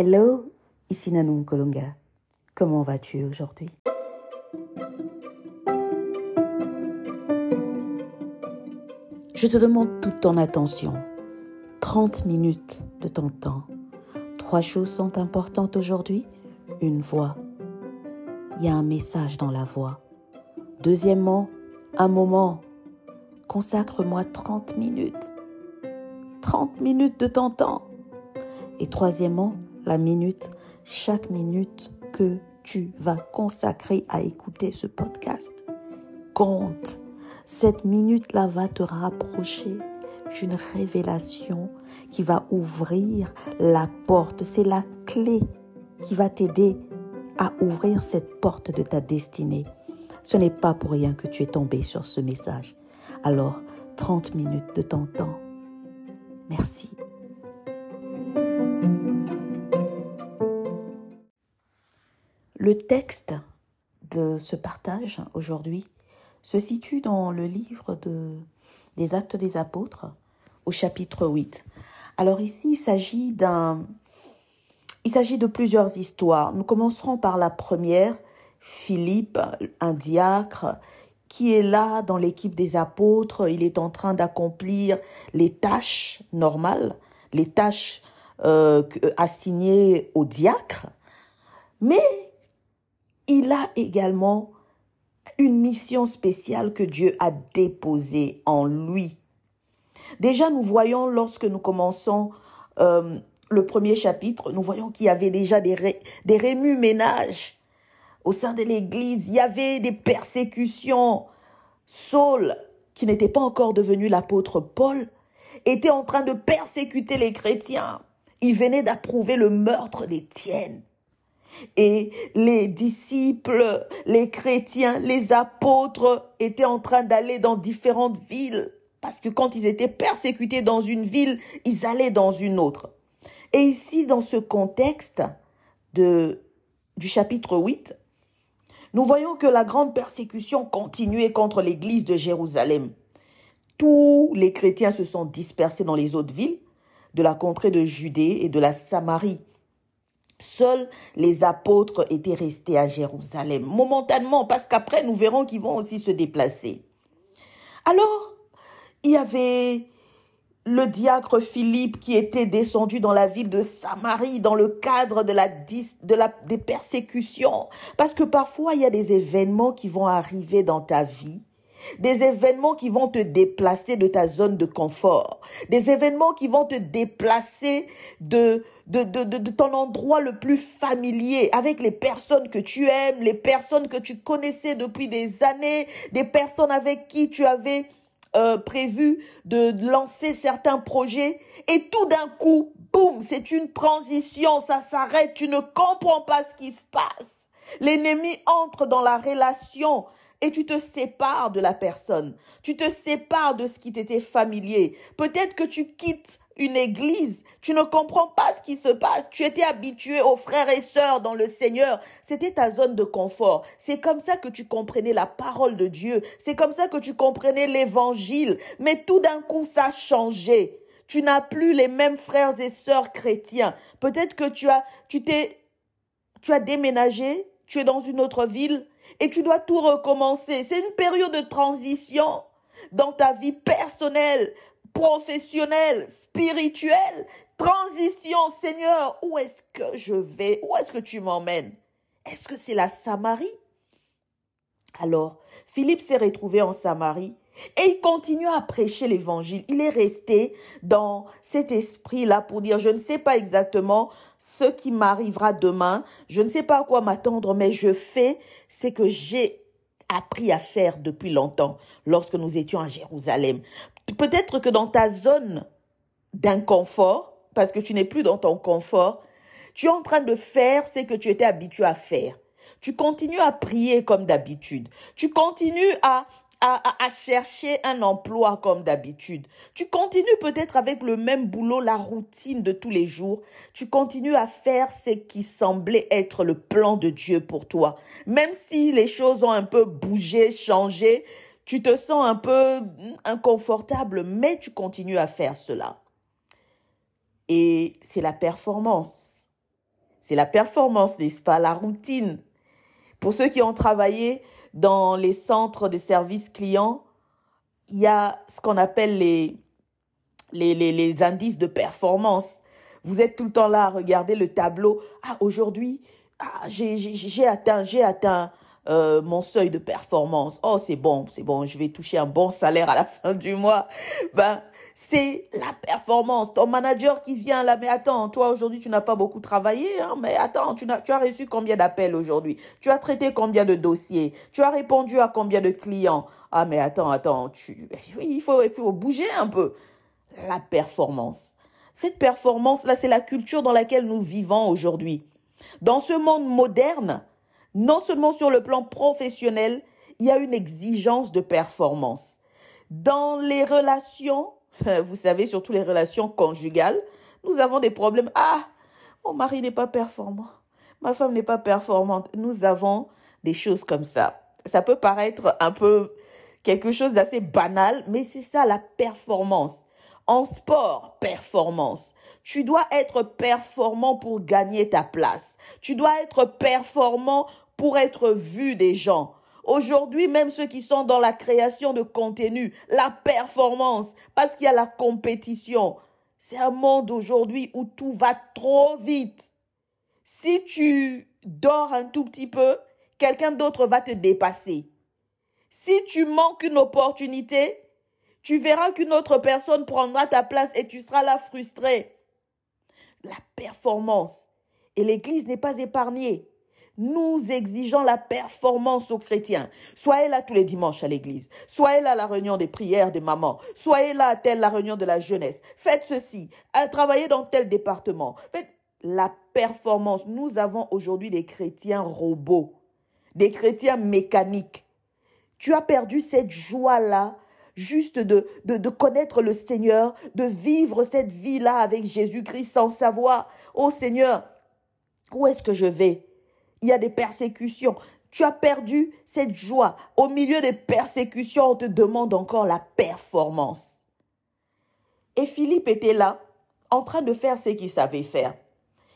Hello, ici Nanou Kolonga. Comment vas-tu aujourd'hui? Je te demande toute ton attention. 30 minutes de ton temps. Trois choses sont importantes aujourd'hui. Une voix. Il y a un message dans la voix. Deuxièmement, un moment. Consacre-moi 30 minutes. 30 minutes de ton temps. Et troisièmement, la minute, chaque minute que tu vas consacrer à écouter ce podcast. Compte. Cette minute-là va te rapprocher d'une révélation qui va ouvrir la porte. C'est la clé qui va t'aider à ouvrir cette porte de ta destinée. Ce n'est pas pour rien que tu es tombé sur ce message. Alors, 30 minutes de ton temps. Merci. Le texte de ce partage aujourd'hui se situe dans le livre de, des Actes des Apôtres au chapitre 8. Alors ici, il s'agit de plusieurs histoires. Nous commencerons par la première, Philippe, un diacre, qui est là dans l'équipe des apôtres. Il est en train d'accomplir les tâches normales, les tâches euh, assignées au diacre. Mais il a également une mission spéciale que Dieu a déposée en lui. Déjà, nous voyons lorsque nous commençons euh, le premier chapitre, nous voyons qu'il y avait déjà des, des rémus-ménages au sein de l'Église. Il y avait des persécutions. Saul, qui n'était pas encore devenu l'apôtre Paul, était en train de persécuter les chrétiens. Il venait d'approuver le meurtre d'Étienne. Et les disciples, les chrétiens, les apôtres étaient en train d'aller dans différentes villes. Parce que quand ils étaient persécutés dans une ville, ils allaient dans une autre. Et ici, dans ce contexte de, du chapitre 8, nous voyons que la grande persécution continuait contre l'église de Jérusalem. Tous les chrétiens se sont dispersés dans les autres villes de la contrée de Judée et de la Samarie. Seuls les apôtres étaient restés à Jérusalem, momentanément, parce qu'après, nous verrons qu'ils vont aussi se déplacer. Alors, il y avait le diacre Philippe qui était descendu dans la ville de Samarie dans le cadre de la, de la des persécutions. Parce que parfois il y a des événements qui vont arriver dans ta vie des événements qui vont te déplacer de ta zone de confort, des événements qui vont te déplacer de, de, de, de, de ton endroit le plus familier, avec les personnes que tu aimes, les personnes que tu connaissais depuis des années, des personnes avec qui tu avais euh, prévu de lancer certains projets. Et tout d'un coup, boum, c'est une transition, ça s'arrête, tu ne comprends pas ce qui se passe. L'ennemi entre dans la relation et tu te sépares de la personne. Tu te sépares de ce qui t'était familier. Peut-être que tu quittes une église, tu ne comprends pas ce qui se passe. Tu étais habitué aux frères et sœurs dans le Seigneur. C'était ta zone de confort. C'est comme ça que tu comprenais la parole de Dieu. C'est comme ça que tu comprenais l'évangile. Mais tout d'un coup, ça a changé. Tu n'as plus les mêmes frères et sœurs chrétiens. Peut-être que tu as, tu t'es, tu as déménagé, tu es dans une autre ville et tu dois tout recommencer. C'est une période de transition dans ta vie personnelle, professionnelle, spirituelle. Transition, Seigneur, où est-ce que je vais? Où est-ce que tu m'emmènes? Est-ce que c'est la Samarie? Alors, Philippe s'est retrouvé en Samarie et il continue à prêcher l'évangile. Il est resté dans cet esprit-là pour dire, je ne sais pas exactement ce qui m'arrivera demain, je ne sais pas à quoi m'attendre, mais je fais ce que j'ai appris à faire depuis longtemps lorsque nous étions à Jérusalem. Peut-être que dans ta zone d'inconfort, parce que tu n'es plus dans ton confort, tu es en train de faire ce que tu étais habitué à faire. Tu continues à prier comme d'habitude. Tu continues à à, chercher un emploi comme d'habitude. Tu continues peut-être avec le même boulot, la routine de tous les jours. Tu continues à faire ce qui semblait être le plan de Dieu pour toi. Même si les choses ont un peu bougé, changé, tu te sens un peu inconfortable, mais tu continues à faire cela. Et c'est la performance C'est la performance, n'est-ce pas La routine. Pour ceux qui ont travaillé dans les centres de services clients, il y a ce qu'on appelle les, les, les, indices de performance. Vous êtes tout le temps là à regarder le tableau. Ah, aujourd'hui, ah, j'ai atteint, j'ai atteint euh, mon seuil de performance. Oh, c'est bon, c'est bon, je vais toucher un bon salaire à la fin du mois. Ben, c'est la performance. Ton manager qui vient là, mais attends, toi aujourd'hui tu n'as pas beaucoup travaillé, hein, mais attends, tu, as, tu as reçu combien d'appels aujourd'hui? Tu as traité combien de dossiers? Tu as répondu à combien de clients? Ah, mais attends, attends, tu, il, faut, il faut bouger un peu. La performance. Cette performance-là, c'est la culture dans laquelle nous vivons aujourd'hui. Dans ce monde moderne, non seulement sur le plan professionnel, il y a une exigence de performance. Dans les relations, vous savez, surtout les relations conjugales, nous avons des problèmes. Ah, mon mari n'est pas performant, ma femme n'est pas performante. Nous avons des choses comme ça. Ça peut paraître un peu quelque chose d'assez banal, mais c'est ça la performance. En sport, performance. Tu dois être performant pour gagner ta place. Tu dois être performant pour être vu des gens. Aujourd'hui, même ceux qui sont dans la création de contenu, la performance, parce qu'il y a la compétition, c'est un monde aujourd'hui où tout va trop vite. Si tu dors un tout petit peu, quelqu'un d'autre va te dépasser. Si tu manques une opportunité, tu verras qu'une autre personne prendra ta place et tu seras là frustré. La performance. Et l'Église n'est pas épargnée nous exigeons la performance aux chrétiens. Soyez là tous les dimanches à l'église. Soyez là à la réunion des prières des mamans. Soyez là à telle réunion de la jeunesse. Faites ceci. Travaillez dans tel département. Faites la performance. Nous avons aujourd'hui des chrétiens robots, des chrétiens mécaniques. Tu as perdu cette joie-là juste de, connaître le Seigneur, de vivre cette vie-là avec Jésus-Christ sans savoir, oh Seigneur, où est-ce que je vais? Il y a des persécutions. Tu as perdu cette joie. Au milieu des persécutions, on te demande encore la performance. Et Philippe était là, en train de faire ce qu'il savait faire.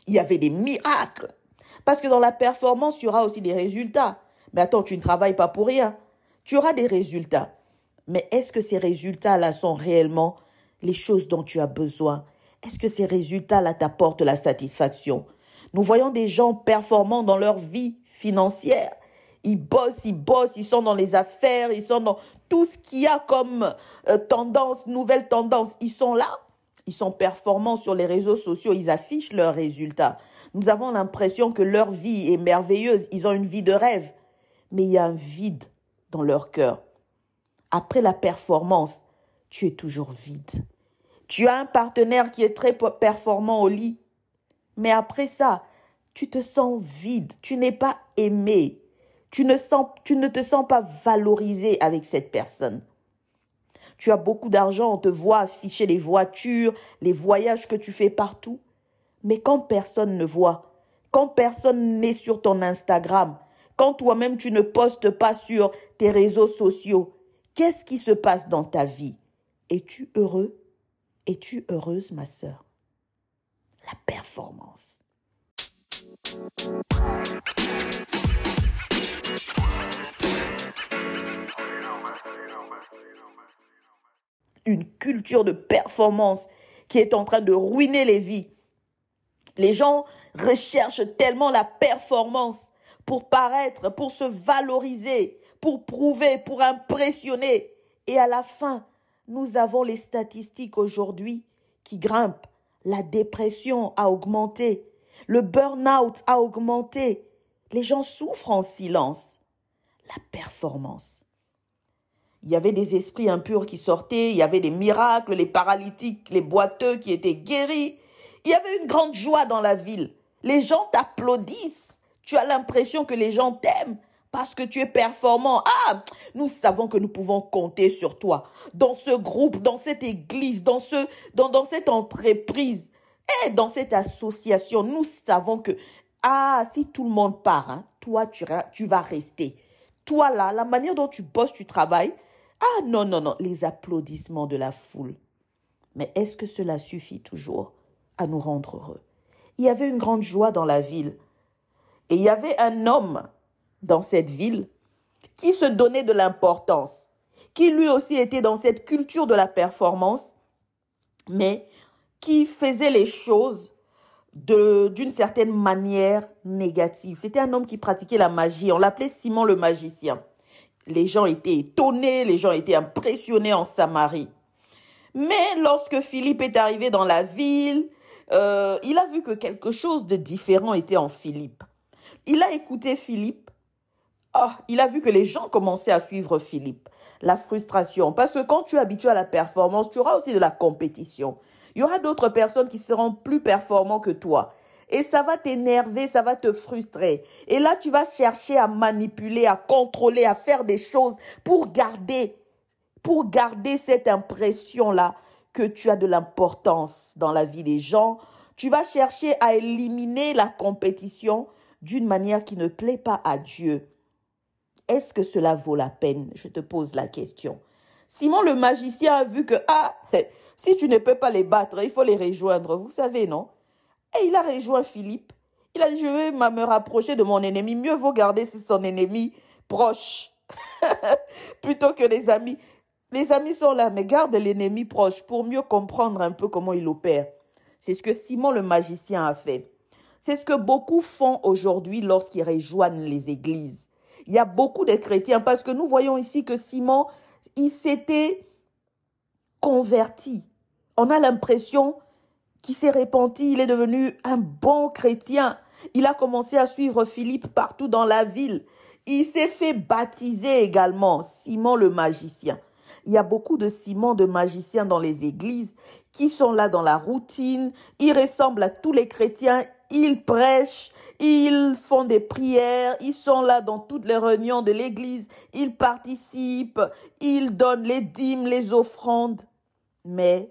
Il y avait des miracles. Parce que dans la performance, il y aura aussi des résultats. Mais attends, tu ne travailles pas pour rien. Tu auras des résultats. Mais est-ce que ces résultats-là sont réellement les choses dont tu as besoin? Est-ce que ces résultats-là t'apportent la satisfaction? Nous voyons des gens performants dans leur vie financière. Ils bossent, ils bossent, ils sont dans les affaires, ils sont dans tout ce qu'il y a comme euh, tendance, nouvelle tendance. Ils sont là, ils sont performants sur les réseaux sociaux, ils affichent leurs résultats. Nous avons l'impression que leur vie est merveilleuse, ils ont une vie de rêve. Mais il y a un vide dans leur cœur. Après la performance, tu es toujours vide. Tu as un partenaire qui est très performant au lit, mais après ça, tu te sens vide, tu n'es pas aimé, tu ne, te sens pas valorisé avec cette personne. Tu as beaucoup d'argent, on te voit afficher les voitures, les voyages que tu fais partout. Mais quand personne ne voit, quand personne n'est sur ton Instagram, quand toi-même tu ne postes pas sur tes réseaux sociaux, qu'est-ce qui se passe dans ta vie? Es-tu heureux? Es-tu heureuse, ma sœur? La performance. Une culture de performance qui est en train de ruiner les vies. Les gens recherchent tellement la performance pour paraître, pour se valoriser, pour prouver, pour impressionner. Et à la fin, nous avons les statistiques aujourd'hui qui grimpent la dépression a augmenté, le burn-out a augmenté, les gens souffrent en silence. La performance. Il y avait des esprits impurs qui sortaient, il y avait des miracles, les paralytiques, les boiteux qui étaient guéris. Il y avait une grande joie dans la ville. Les gens t'applaudissent. Tu as l'impression que les gens t'aiment parce que tu es performant. Ah, nous savons que nous pouvons compter sur toi. Dans ce groupe, dans cette église, dans, ce, dans, dans cette entreprise et dans cette association, nous savons que, ah, si tout le monde part, hein, toi, tu, tu vas rester. Toi, là, la manière dont tu bosses, tu travailles, ah, non, non, non, les applaudissements de la foule. Mais est-ce que cela suffit toujours à nous rendre heureux? Il y avait une grande joie dans la ville. Et il y avait un homme dans cette ville qui se donnait de l'importance, qui lui aussi était dans cette culture de la performance, mais qui faisait les choses d'une certaine manière négative. C'était un homme qui pratiquait la magie. On l'appelait Simon le magicien. Les gens étaient étonnés, les gens étaient impressionnés en Samarie. Mais lorsque Philippe est arrivé dans la ville, euh, il a vu que quelque chose de différent était en Philippe. Il a écouté Philippe. Oh, il a vu que les gens commençaient à suivre Philippe. La frustration. Parce que quand tu es habitué à la performance, tu auras aussi de la compétition. Il y aura d'autres personnes qui seront plus performants que toi. Et ça va t'énerver, ça va te frustrer. Et là, tu vas chercher à manipuler, à contrôler, à faire des choses pour garder, pour garder cette impression-là que tu as de l'importance dans la vie des gens. Tu vas chercher à éliminer la compétition d'une manière qui ne plaît pas à Dieu. Est-ce que cela vaut la peine? Je te pose la question. Simon le magicien a vu que, ah, si tu ne peux pas les battre, il faut les rejoindre, vous savez, non? Et il a rejoint Philippe. Il a dit, je vais me rapprocher de mon ennemi. Mieux vaut garder son ennemi proche plutôt que les amis. Les amis sont là, mais garde l'ennemi proche pour mieux comprendre un peu comment il opère. C'est ce que Simon le magicien a fait. C'est ce que beaucoup font aujourd'hui lorsqu'ils rejoignent les églises. Il y a beaucoup de chrétiens parce que nous voyons ici que Simon, il s'était converti on a l'impression qu'il s'est repenti, il est devenu un bon chrétien. Il a commencé à suivre Philippe partout dans la ville. Il s'est fait baptiser également, Simon le magicien. Il y a beaucoup de Simon de magiciens dans les églises qui sont là dans la routine. Ils ressemblent à tous les chrétiens. Ils prêchent, ils font des prières, ils sont là dans toutes les réunions de l'église. Ils participent, ils donnent les dîmes, les offrandes. Mais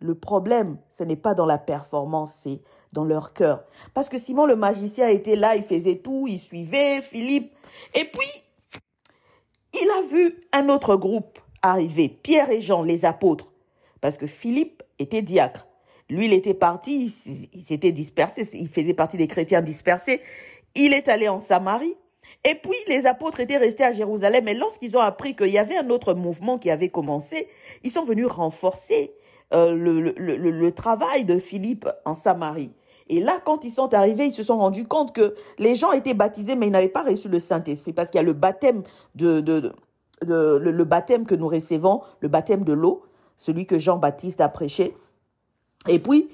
le problème, ce n'est pas dans la performance, c'est dans leur cœur. Parce que Simon le magicien était là, il faisait tout, il suivait Philippe. Et puis, il a vu un autre groupe arriver, Pierre et Jean, les apôtres. Parce que Philippe était diacre. Lui, il était parti, il s'était dispersé, il faisait partie des chrétiens dispersés. Il est allé en Samarie. Et puis, les apôtres étaient restés à Jérusalem. Et lorsqu'ils ont appris qu'il y avait un autre mouvement qui avait commencé, ils sont venus renforcer euh, le, travail de Philippe en Samarie. Et là, quand ils sont arrivés, ils se sont rendus compte que les gens étaient baptisés, mais ils n'avaient pas reçu le Saint-Esprit, parce qu'il y a le, baptême que nous recevons, le baptême de l'eau, celui que Jean-Baptiste a prêché. Et puis,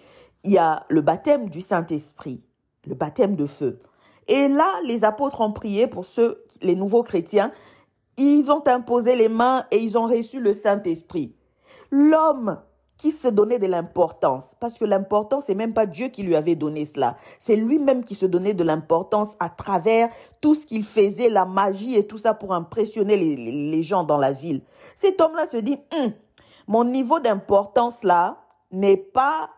il y a le baptême du Saint-Esprit, le baptême de feu. Et là, les apôtres ont prié pour ceux, les nouveaux chrétiens. Ils ont imposé les mains et ils ont reçu le Saint-Esprit. L'homme qui se donnait de l'importance. Parce que l'importance, c'est même pas Dieu qui lui avait donné cela. C'est lui-même qui se donnait de l'importance à travers tout ce qu'il faisait, la magie et tout ça pour impressionner les, gens dans la ville. Cet homme-là se dit, hum, mon niveau d'importance là n'est pas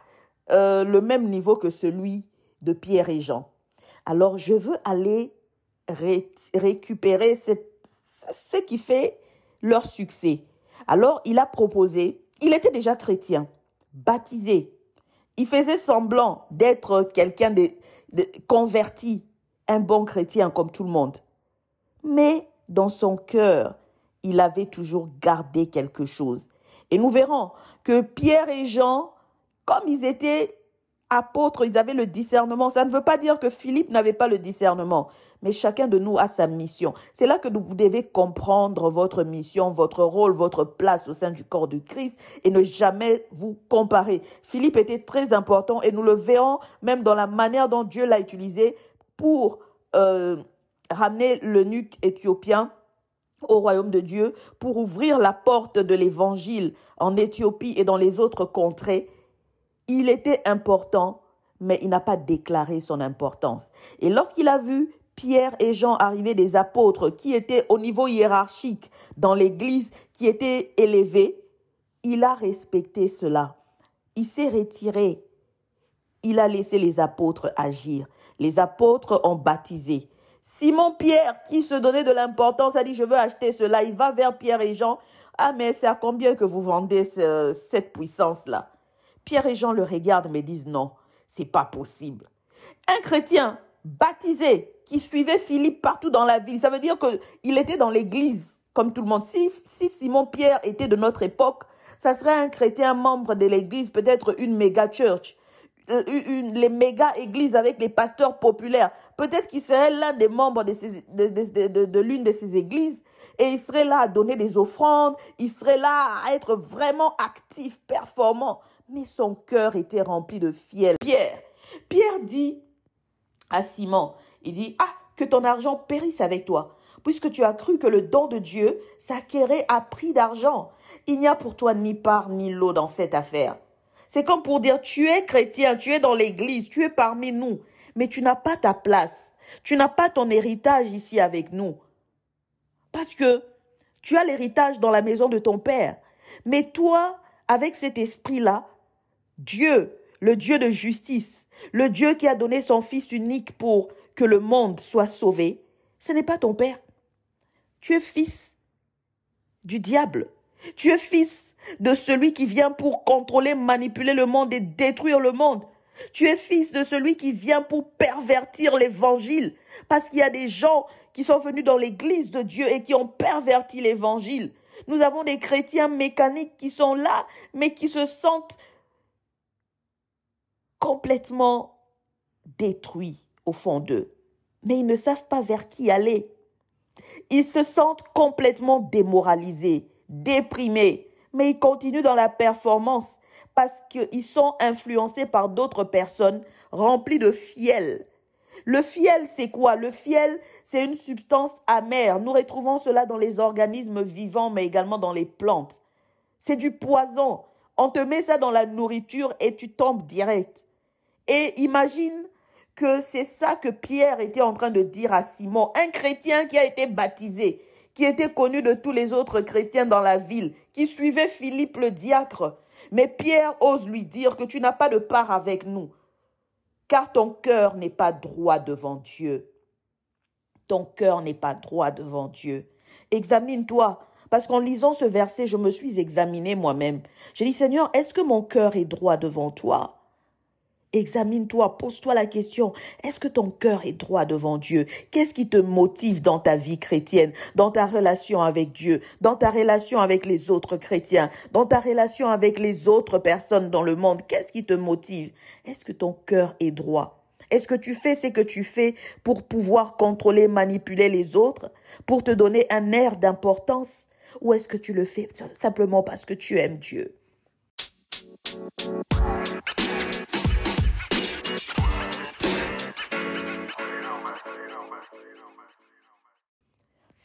euh, le même niveau que celui de Pierre et Jean. Alors je veux aller récupérer ce qui fait leur succès. Alors il a proposé il était déjà chrétien, baptisé. Il faisait semblant d'être quelqu'un de, converti, un bon chrétien comme tout le monde. Mais dans son cœur, il avait toujours gardé quelque chose. Et nous verrons que Pierre et Jean, comme ils étaient apôtres, ils avaient le discernement. Ça ne veut pas dire que Philippe n'avait pas le discernement, mais chacun de nous a sa mission. C'est là que vous devez comprendre votre mission, votre rôle, votre place au sein du corps de Christ et ne jamais vous comparer. Philippe était très important et nous le verrons même dans la manière dont Dieu l'a utilisé pour euh, ramener l'eunuque éthiopien au royaume de Dieu, pour ouvrir la porte de l'évangile en Éthiopie et dans les autres contrées il était important, mais il n'a pas déclaré son importance. Et lorsqu'il a vu Pierre et Jean arriver des apôtres qui étaient au niveau hiérarchique dans l'Église, qui étaient élevés, il a respecté cela. Il s'est retiré. Il a laissé les apôtres agir. Les apôtres ont baptisé. Simon Pierre, qui se donnait de l'importance, a dit, je veux acheter cela. Il va vers Pierre et Jean. Ah, mais c'est à combien que vous vendez cette puissance-là? Pierre et Jean le regardent mais disent non. C'est pas possible. Un chrétien baptisé qui suivait Philippe partout dans la ville, ça veut dire qu'il était dans l'église comme tout le monde. Si, si Simon Pierre était de notre époque, ça serait un chrétien membre de l'église, peut-être une méga church, une, les méga églises avec les pasteurs populaires. Peut-être qu'il serait l'un des membres de l'une de ces églises et il serait là à donner des offrandes, il serait là à être vraiment actif, performant. Mais son cœur était rempli de fiel. Pierre, Pierre dit à Simon, il dit, ah, que ton argent périsse avec toi, puisque tu as cru que le don de Dieu s'acquérait à prix d'argent. Il n'y a pour toi ni part ni lot dans cette affaire. C'est comme pour dire, tu es chrétien, tu es dans l'église, tu es parmi nous, mais tu n'as pas ta place. Tu n'as pas ton héritage ici avec nous. Parce que tu as l'héritage dans la maison de ton Père. Mais toi, avec cet esprit-là, Dieu, le Dieu de justice, le Dieu qui a donné son Fils unique pour que le monde soit sauvé, ce n'est pas ton Père. Tu es fils du diable. Tu es fils de celui qui vient pour contrôler, manipuler le monde et détruire le monde. Tu es fils de celui qui vient pour pervertir l'évangile. Parce qu'il y a des gens qui sont venus dans l'église de Dieu et qui ont perverti l'évangile. Nous avons des chrétiens mécaniques qui sont là, mais qui se sentent complètement détruits au fond d'eux. Mais ils ne savent pas vers qui aller. Ils se sentent complètement démoralisés, déprimés, mais ils continuent dans la performance parce qu'ils sont influencés par d'autres personnes remplies de fiel, le fiel, c'est quoi? Le fiel, c'est une substance amère. Nous retrouvons cela dans les organismes vivants, mais également dans les plantes. C'est du poison. On te met ça dans la nourriture et tu tombes direct. Et imagine que c'est ça que Pierre était en train de dire à Simon, un chrétien qui a été baptisé, qui était connu de tous les autres chrétiens dans la ville, qui suivait Philippe le diacre. Mais Pierre ose lui dire que tu n'as pas de part avec nous car ton cœur n'est pas droit devant Dieu. Ton cœur n'est pas droit devant Dieu. Examine-toi, parce qu'en lisant ce verset, je me suis examiné moi-même. J'ai dit, Seigneur, est-ce que mon cœur est droit devant toi? Examine-toi, pose-toi la question, est-ce que ton cœur est droit devant Dieu? Qu'est-ce qui te motive dans ta vie chrétienne, dans ta relation avec Dieu, dans ta relation avec les autres chrétiens, dans ta relation avec les autres personnes dans le monde? Qu'est-ce qui te motive? Est-ce que ton cœur est droit? Est-ce que tu fais ce que tu fais pour pouvoir contrôler, manipuler les autres, pour te donner un air d'importance? Ou est-ce que tu le fais simplement parce que tu aimes Dieu?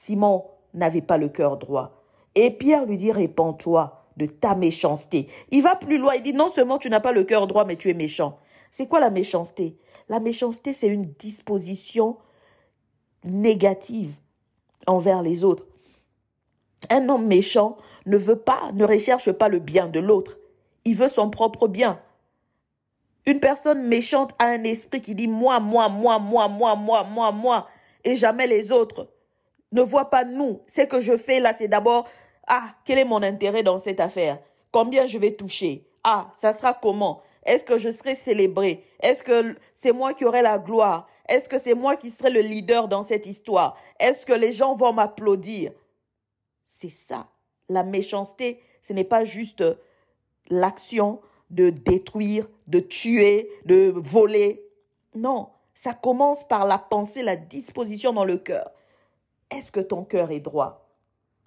Simon n'avait pas le cœur droit. Et Pierre lui dit, répands-toi de ta méchanceté. Il va plus loin, il dit, non seulement tu n'as pas le cœur droit, mais tu es méchant. C'est quoi la méchanceté? La méchanceté, c'est une disposition négative envers les autres. Un homme méchant ne veut pas, ne recherche pas le bien de l'autre. Il veut son propre bien. Une personne méchante a un esprit qui dit moi, moi, moi, moi, moi, moi, moi, moi, et jamais les autres ne vois pas nous. Ce que je fais là, c'est d'abord, ah, quel est mon intérêt dans cette affaire? Combien je vais toucher? Ah, ça sera comment? Est-ce que je serai célébré? Est-ce que c'est moi qui aurai la gloire? Est-ce que c'est moi qui serai le leader dans cette histoire? Est-ce que les gens vont m'applaudir? C'est ça. La méchanceté, ce n'est pas juste l'action de détruire, de tuer, de voler. Non, ça commence par la pensée, la disposition dans le cœur. Est-ce que ton cœur est droit?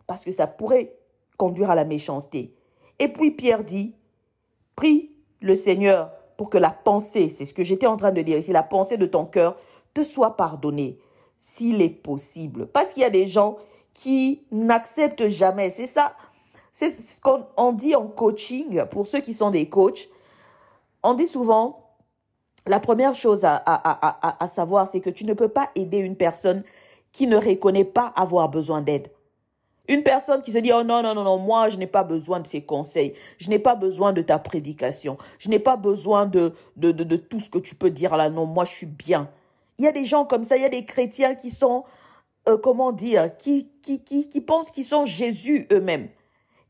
Parce que ça pourrait conduire à la méchanceté. Et puis Pierre dit, prie le Seigneur pour que la pensée, c'est ce que j'étais en train de dire ici, la pensée de ton cœur te soit pardonnée, s'il est possible. Parce qu'il y a des gens qui n'acceptent jamais. C'est ça, c'est ce qu'on dit en coaching, pour ceux qui sont des coachs. On dit souvent, la première chose à, à savoir, c'est que tu ne peux pas aider une personne qui ne reconnaît pas avoir besoin d'aide. Une personne qui se dit, oh non, non, non, non, moi, je n'ai pas besoin de ces conseils. Je n'ai pas besoin de ta prédication. Je n'ai pas besoin de, de, de, tout ce que tu peux dire là. Non, moi, je suis bien. Il y a des gens comme ça, il y a des chrétiens qui sont, euh, comment dire, qui, qui, qui, qui pensent qu'ils sont Jésus eux-mêmes,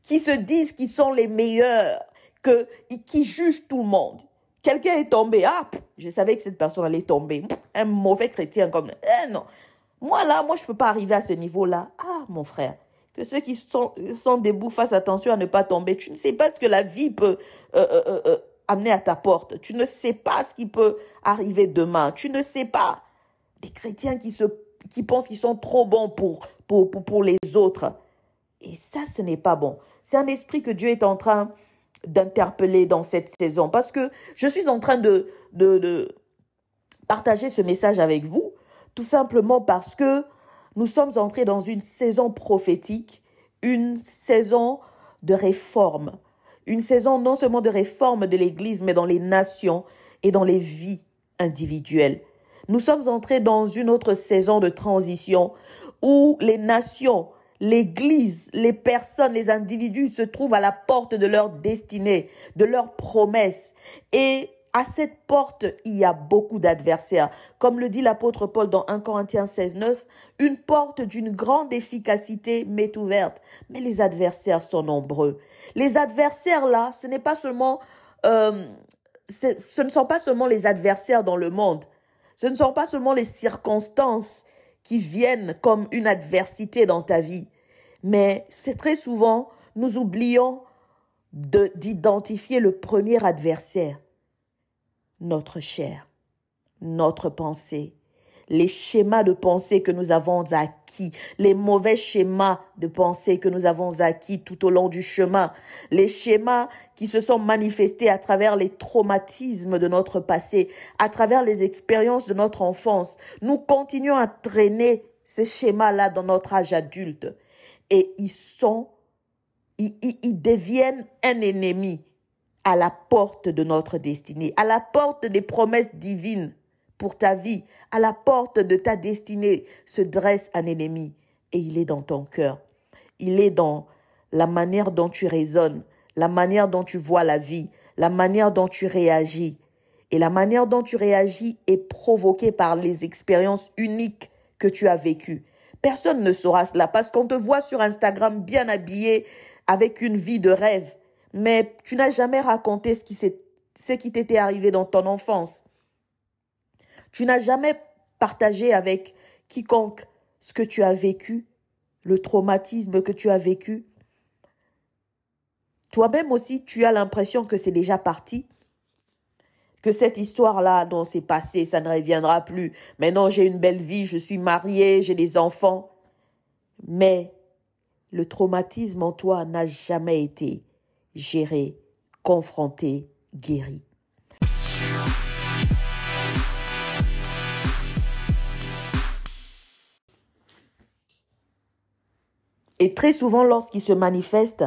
qui se disent qu'ils sont les meilleurs, que, qui jugent tout le monde, Quelqu'un est tombé. Ah, je savais que cette personne allait tomber. Un mauvais chrétien comme... Eh non. Moi, là, moi, je ne peux pas arriver à ce niveau-là. Ah, mon frère, que ceux qui sont, debout fassent attention à ne pas tomber. Tu ne sais pas ce que la vie peut euh, euh, euh, amener à ta porte. Tu ne sais pas ce qui peut arriver demain. Tu ne sais pas. Des chrétiens qui, se, qui pensent qu'ils sont trop bons pour, les autres. Et ça, ce n'est pas bon. C'est un esprit que Dieu est en train d'interpeller dans cette saison. Parce que je suis en train de partager ce message avec vous, tout simplement parce que nous sommes entrés dans une saison prophétique, une saison de réforme, une saison non seulement de réforme de l'Église, mais dans les nations et dans les vies individuelles. Nous sommes entrés dans une autre saison de transition où les nations l'Église, les personnes, les individus se trouvent à la porte de leur destinée, de leur promesse. Et à cette porte, il y a beaucoup d'adversaires. Comme le dit l'apôtre Paul dans 1 Corinthiens 16, 9, une porte d'une grande efficacité m'est ouverte. Mais les adversaires sont nombreux. Les adversaires là, ce n'est pas seulement, euh, ce ne sont pas seulement les adversaires dans le monde. Ce ne sont pas seulement les circonstances qui viennent comme une adversité dans ta vie. Mais c'est très souvent, nous oublions d'identifier le premier adversaire, notre chair, notre pensée, les schémas de pensée que nous avons acquis, les mauvais schémas de pensée que nous avons acquis tout au long du chemin, les schémas qui se sont manifestés à travers les traumatismes de notre passé, à travers les expériences de notre enfance. Nous continuons à traîner ces schémas-là dans notre âge adulte et ils sont, ils, ils, deviennent un ennemi à la porte de notre destinée, à la porte des promesses divines pour ta vie, à la porte de ta destinée se dresse un ennemi et il est dans ton cœur. Il est dans la manière dont tu raisonnes, la manière dont tu vois la vie, la manière dont tu réagis. Et la manière dont tu réagis est provoquée par les expériences uniques que tu as vécues. Personne ne saura cela parce qu'on te voit sur Instagram bien habillé avec une vie de rêve, mais tu n'as jamais raconté ce qui t'était arrivé dans ton enfance. Tu n'as jamais partagé avec quiconque ce que tu as vécu, le traumatisme que tu as vécu. Toi-même aussi, tu as l'impression que c'est déjà parti, que cette histoire-là dont c'est passé, ça ne reviendra plus. Maintenant, j'ai une belle vie, je suis mariée, j'ai des enfants. Mais le traumatisme en toi n'a jamais été géré, confronté, guéri. Et très souvent, lorsqu'il se manifeste,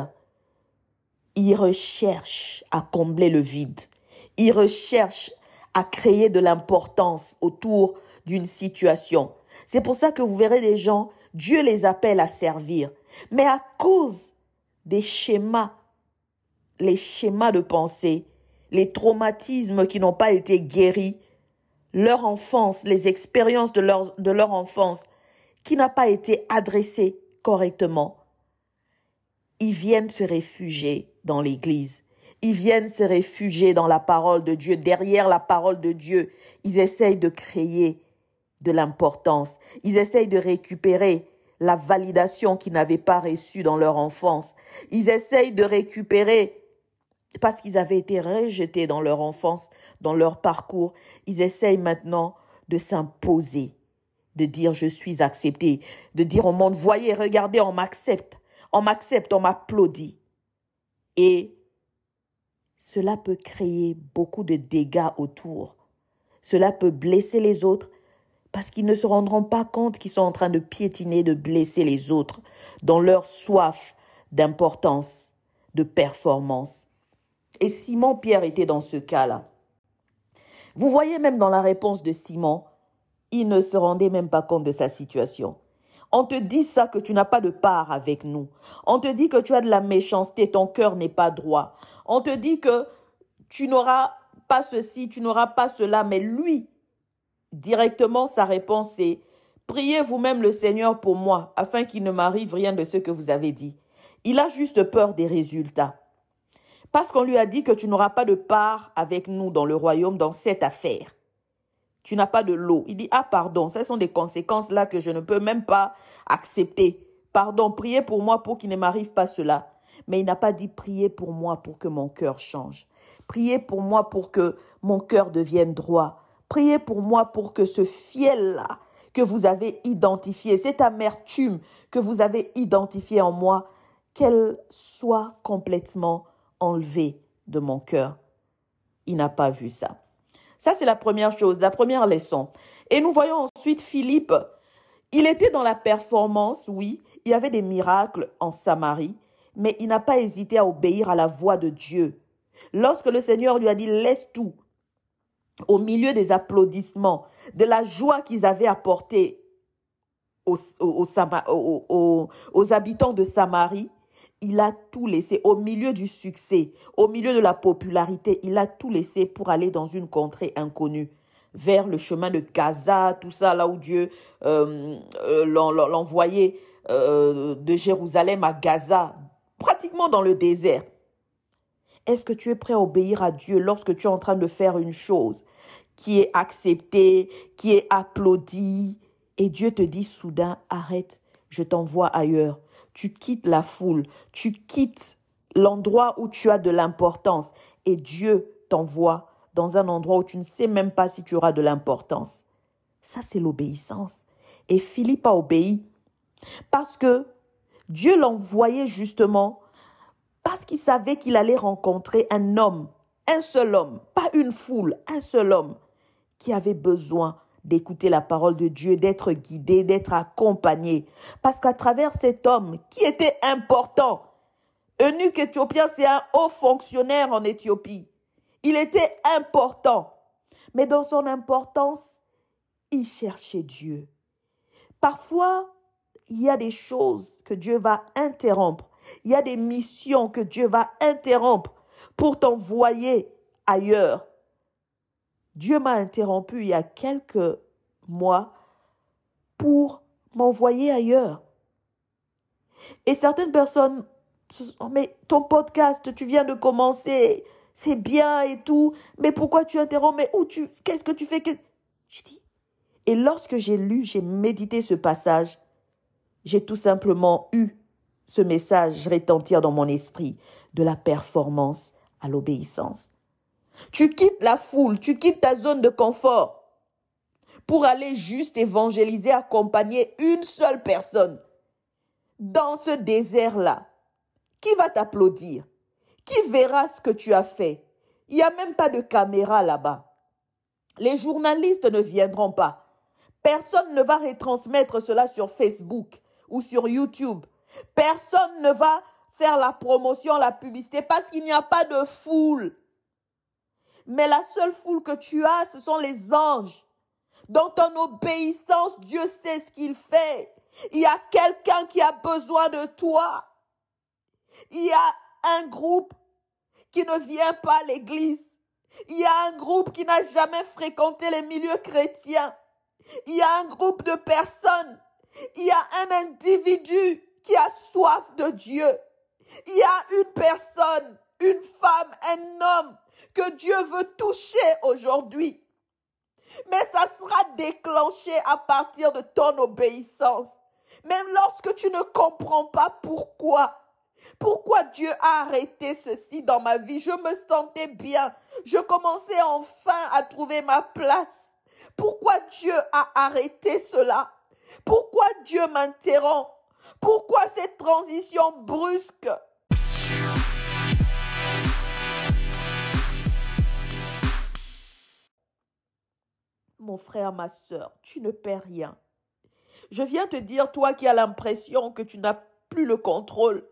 il recherche à combler le vide. Ils recherchent à créer de l'importance autour d'une situation. C'est pour ça que vous verrez des gens, Dieu les appelle à servir. Mais à cause des schémas, les schémas de pensée, les traumatismes qui n'ont pas été guéris, leur enfance, les expériences de leur, de leur enfance qui n'a pas été adressée correctement, ils viennent se réfugier dans l'Église ils viennent se réfugier dans la parole de Dieu, derrière la parole de Dieu. Ils essayent de créer de l'importance. Ils essayent de récupérer la validation qu'ils n'avaient pas reçue dans leur enfance. Ils essayent de récupérer, parce qu'ils avaient été rejetés dans leur enfance, dans leur parcours, ils essayent maintenant de s'imposer, de dire je suis accepté, de dire au monde, voyez, regardez, on m'accepte, on m'accepte, on m'applaudit. Et cela peut créer beaucoup de dégâts autour. Cela peut blesser les autres parce qu'ils ne se rendront pas compte qu'ils sont en train de piétiner, de blesser les autres dans leur soif d'importance, de performance. Et Simon Pierre était dans ce cas-là. Vous voyez même dans la réponse de Simon, il ne se rendait même pas compte de sa situation. On te dit ça que tu n'as pas de part avec nous. On te dit que tu as de la méchanceté, ton cœur n'est pas droit. On te dit que tu n'auras pas ceci, tu n'auras pas cela, mais lui, directement, sa réponse est Priez vous-même le Seigneur pour moi, afin qu'il ne m'arrive rien de ce que vous avez dit. Il a juste peur des résultats. Parce qu'on lui a dit que tu n'auras pas de part avec nous dans le royaume dans cette affaire. Tu n'as pas de lot. Il dit, ah pardon, ce sont des conséquences là que je ne peux même pas accepter. Pardon, priez pour moi pour qu'il ne m'arrive pas cela. Mais il n'a pas dit priez pour moi pour que mon cœur change. Priez pour moi pour que mon cœur devienne droit. Priez pour moi pour que ce fiel-là que vous avez identifié, cette amertume que vous avez identifiée en moi, qu'elle soit complètement enlevée de mon cœur. Il n'a pas vu ça. Ça, c'est la première chose, la première leçon. Et nous voyons ensuite Philippe. Il était dans la performance, oui. Il y avait des miracles en Samarie, mais il n'a pas hésité à obéir à la voix de Dieu. Lorsque le Seigneur lui a dit, laisse tout, au milieu des applaudissements, de la joie qu'ils avaient apportée aux, aux, habitants de Samarie, il a tout laissé au milieu du succès, au milieu de la popularité, il a tout laissé pour aller dans une contrée inconnue, vers le chemin de Gaza, tout ça, là où Dieu euh, euh, l'envoyait euh, de Jérusalem à Gaza, pratiquement dans le désert. Est-ce que tu es prêt à obéir à Dieu lorsque tu es en train de faire une chose qui est acceptée, qui est applaudie, et Dieu te dit soudain, arrête, je t'envoie ailleurs? Tu quittes la foule, tu quittes l'endroit où tu as de l'importance, et Dieu t'envoie dans un endroit où tu ne sais même pas si tu auras de l'importance. Ça, c'est l'obéissance. Et Philippe a obéi parce que Dieu l'envoyait justement parce qu'il savait qu'il allait rencontrer un homme, un seul homme, pas une foule, un seul homme qui avait besoin d'écouter la parole de Dieu, d'être guidé, d'être accompagné. Parce qu'à travers cet homme qui était important, eunuque éthiopien, c'est un haut fonctionnaire en Éthiopie. Il était important. Mais dans son importance, il cherchait Dieu. Parfois, il y a des choses que Dieu va interrompre il y a des missions que Dieu va interrompre pour t'envoyer ailleurs. Dieu m'a interrompu il y a quelques mois pour m'envoyer ailleurs. Et certaines personnes, oh, mais ton podcast, tu viens de commencer, c'est bien et tout, mais pourquoi tu interromps, mais où tu, qu'est-ce que tu fais que... Je dis, et lorsque j'ai lu, j'ai médité ce passage, j'ai tout simplement eu ce message retentir dans mon esprit de la performance à l'obéissance. Tu quittes la foule, tu quittes ta zone de confort pour aller juste évangéliser, accompagner une seule personne dans ce désert-là. Qui va t'applaudir? Qui verra ce que tu as fait? Il n'y a même pas de caméra là-bas. Les journalistes ne viendront pas. Personne ne va retransmettre cela sur Facebook ou sur YouTube Personne ne va faire la promotion, la publicité, parce qu'il n'y a pas de foule. Mais la seule foule que tu as, ce sont les anges. Dans ton obéissance, Dieu sait ce qu'il fait. Il y a quelqu'un qui a besoin de toi. Il y a un groupe qui ne vient pas à l'église. Il y a un groupe qui n'a jamais fréquenté les milieux chrétiens. Il y a un groupe de personnes. Il y a un individu qui a soif de Dieu. Il y a une personne, une femme, un homme que Dieu veut toucher aujourd'hui. Mais ça sera déclenché à partir de ton obéissance. Même lorsque tu ne comprends pas pourquoi. Pourquoi Dieu a arrêté ceci dans ma vie? Je me sentais bien. Je commençais enfin à trouver ma place. Pourquoi Dieu a arrêté cela? Pourquoi Dieu m'interrompt? Pourquoi cette transition brusque? Mon frère, ma soeur, tu ne perds rien. Je viens te dire, toi qui as l'impression que tu n'as plus le contrôle,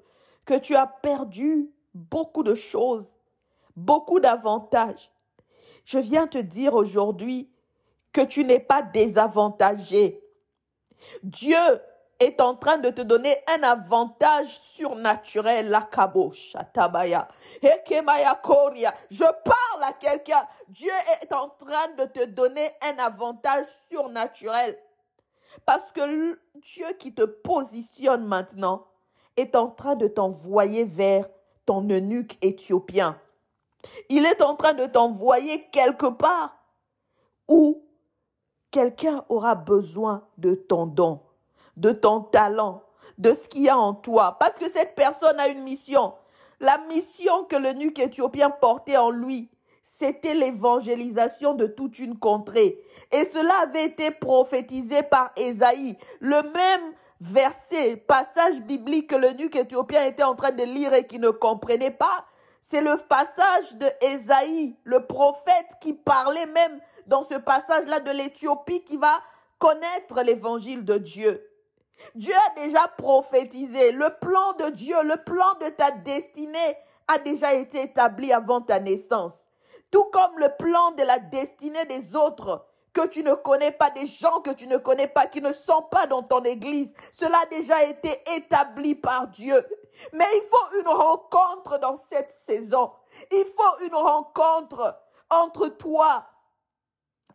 que tu as perdu beaucoup de choses, beaucoup d'avantages. Je viens te dire aujourd'hui que tu n'es pas désavantagé. Dieu est en train de te donner un avantage surnaturel, la tabaya. Je parle à quelqu'un. Dieu est en train de te donner un avantage surnaturel. Parce que Dieu qui te positionne maintenant est en train de t'envoyer vers ton eunuque éthiopien. Il est en train de t'envoyer quelque part où quelqu'un aura besoin de ton don, de ton talent, de ce qu'il y a en toi, parce que cette personne a une mission. La mission que l'eunuque éthiopien portait en lui, c'était l'évangélisation de toute une contrée. Et cela avait été prophétisé par Ésaïe. Le même verset, passage biblique que l'eunuque éthiopien était en train de lire et qui ne comprenait pas, c'est le passage de Ésaïe, le prophète qui parlait même dans ce passage-là de l'Éthiopie qui va connaître l'évangile de Dieu. Dieu a déjà prophétisé. Le plan de Dieu, le plan de ta destinée a déjà été établi avant ta naissance. Tout comme le plan de la destinée des autres que tu ne connais pas, des gens que tu ne connais pas, qui ne sont pas dans ton église. Cela a déjà été établi par Dieu. Mais il faut une rencontre dans cette saison. Il faut une rencontre entre toi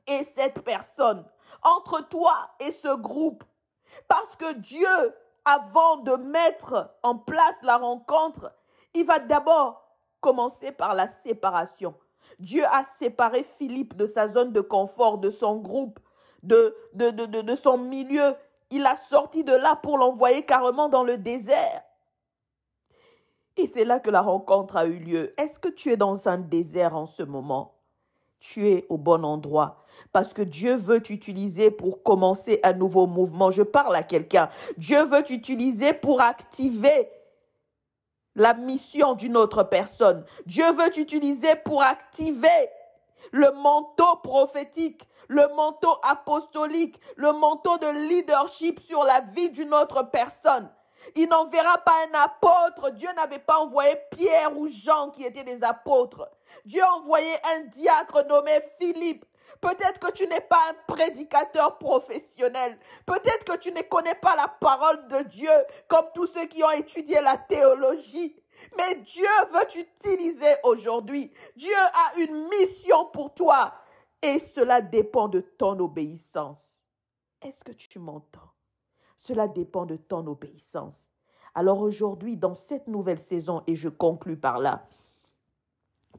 et cette personne, entre toi et ce groupe. Parce que Dieu, avant de mettre en place la rencontre, il va d'abord commencer par la séparation. Dieu a séparé Philippe de sa zone de confort, de son groupe, de, son milieu. Il a sorti de là pour l'envoyer carrément dans le désert. Et c'est là que la rencontre a eu lieu. Est-ce que tu es dans un désert en ce moment? Tu es au bon endroit parce que Dieu veut t'utiliser pour commencer un nouveau mouvement. Je parle à quelqu'un. Dieu veut t'utiliser pour activer la mission d'une autre personne. Dieu veut t'utiliser pour activer le manteau prophétique, le manteau apostolique, le manteau de leadership sur la vie d'une autre personne. Il n'enverra pas un apôtre. Dieu n'avait pas envoyé Pierre ou Jean qui étaient des apôtres. Dieu a envoyé un diacre nommé Philippe Peut-être que tu n'es pas un prédicateur professionnel. Peut-être que tu ne connais pas la parole de Dieu comme tous ceux qui ont étudié la théologie. Mais Dieu veut t'utiliser aujourd'hui. Dieu a une mission pour toi. Et cela dépend de ton obéissance. Est-ce que tu m'entends? Cela dépend de ton obéissance. Alors aujourd'hui, dans cette nouvelle saison, et je conclus par là,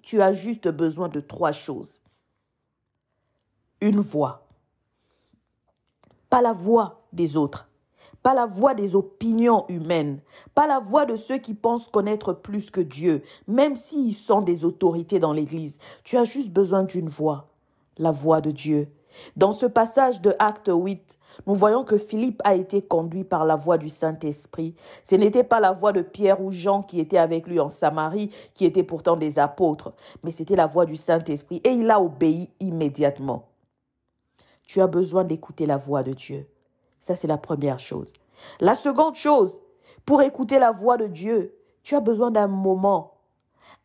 tu as juste besoin de trois choses une voix. Pas la voix des autres, pas la voix des opinions humaines, pas la voix de ceux qui pensent connaître plus que Dieu, même s'ils sont des autorités dans l'Église. Tu as juste besoin d'une voix, la voix de Dieu. Dans ce passage de Acte 8, nous voyons que Philippe a été conduit par la voix du Saint-Esprit. Ce n'était pas la voix de Pierre ou Jean qui étaient avec lui en Samarie, qui étaient pourtant des apôtres, mais c'était la voix du Saint-Esprit et il a obéi immédiatement tu as besoin d'écouter la voix de Dieu. Ça, c'est la première chose. La seconde chose, pour écouter la voix de Dieu, tu as besoin d'un moment,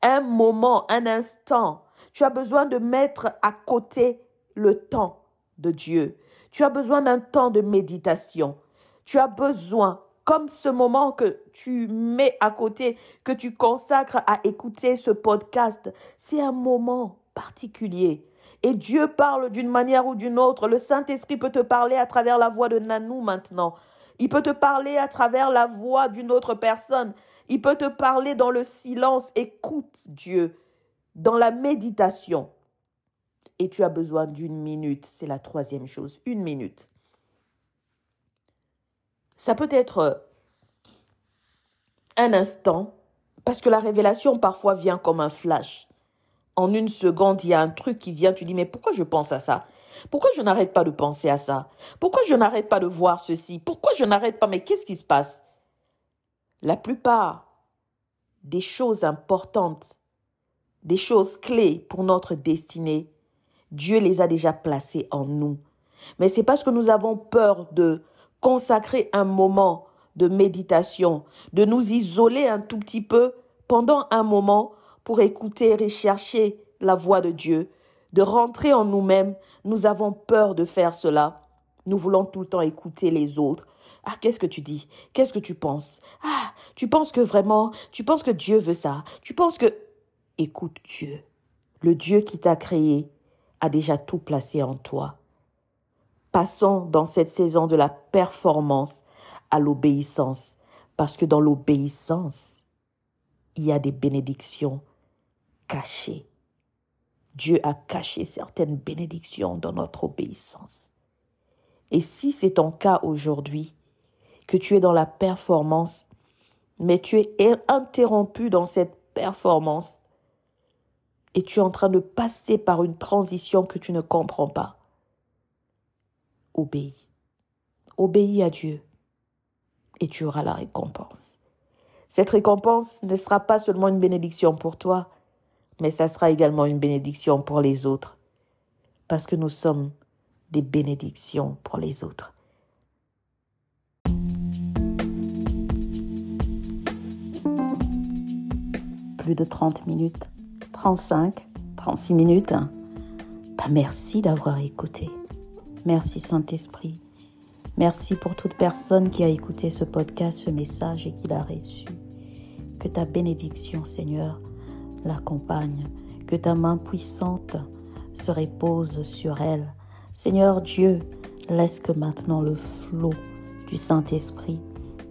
un moment, un instant. Tu as besoin de mettre à côté le temps de Dieu. Tu as besoin d'un temps de méditation. Tu as besoin, comme ce moment que tu mets à côté, que tu consacres à écouter ce podcast, c'est un moment particulier et Dieu parle d'une manière ou d'une autre. Le Saint-Esprit peut te parler à travers la voix de Nanou maintenant. Il peut te parler à travers la voix d'une autre personne. Il peut te parler dans le silence. Écoute Dieu dans la méditation. Et tu as besoin d'une minute. C'est la troisième chose. Une minute. Ça peut être un instant, parce que la révélation parfois vient comme un flash en une seconde, il y a un truc qui vient, tu dis, mais pourquoi je pense à ça? Pourquoi je n'arrête pas de penser à ça? Pourquoi je n'arrête pas de voir ceci? Pourquoi je n'arrête pas? Mais qu'est-ce qui se passe? La plupart des choses importantes, des choses clés pour notre destinée, Dieu les a déjà placées en nous. Mais c'est parce que nous avons peur de consacrer un moment de méditation, de nous isoler un tout petit peu pendant un moment pour écouter et rechercher la voix de Dieu, de rentrer en nous-mêmes. Nous avons peur de faire cela. Nous voulons tout le temps écouter les autres. Ah, qu'est-ce que tu dis? Qu'est-ce que tu penses? Ah, tu penses que vraiment, tu penses que Dieu veut ça? Tu penses que... Écoute Dieu. Le Dieu qui t'a créé a déjà tout placé en toi. Passons dans cette saison de la performance à l'obéissance, parce que dans l'obéissance, il y a des bénédictions cachées. Dieu a caché certaines bénédictions dans notre obéissance. Et si c'est ton cas aujourd'hui, que tu es dans la performance, mais tu es interrompu dans cette performance et tu es en train de passer par une transition que tu ne comprends pas, obéis. Obéis à Dieu et tu auras la récompense. Cette récompense ne sera pas seulement une bénédiction pour toi, mais ça sera également une bénédiction pour les autres, parce que nous sommes des bénédictions pour les autres. Plus de 30 minutes, 35, 36 minutes. Bah, merci d'avoir écouté. Merci Saint-Esprit. Merci pour toute personne qui a écouté ce podcast, ce message et qui l'a reçu. Que ta bénédiction, Seigneur, l'accompagne. Que ta main puissante se repose sur elle. Seigneur Dieu, laisse que maintenant le flot du Saint-Esprit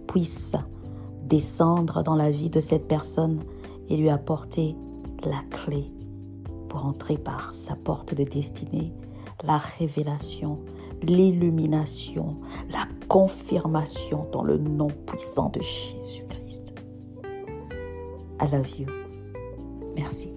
puisse descendre dans la vie de cette personne et lui apporter la clé pour entrer par sa porte de destinée, la révélation, l'illumination, la confirmation dans le nom puissant de Jésus-Christ. I love you. Merci.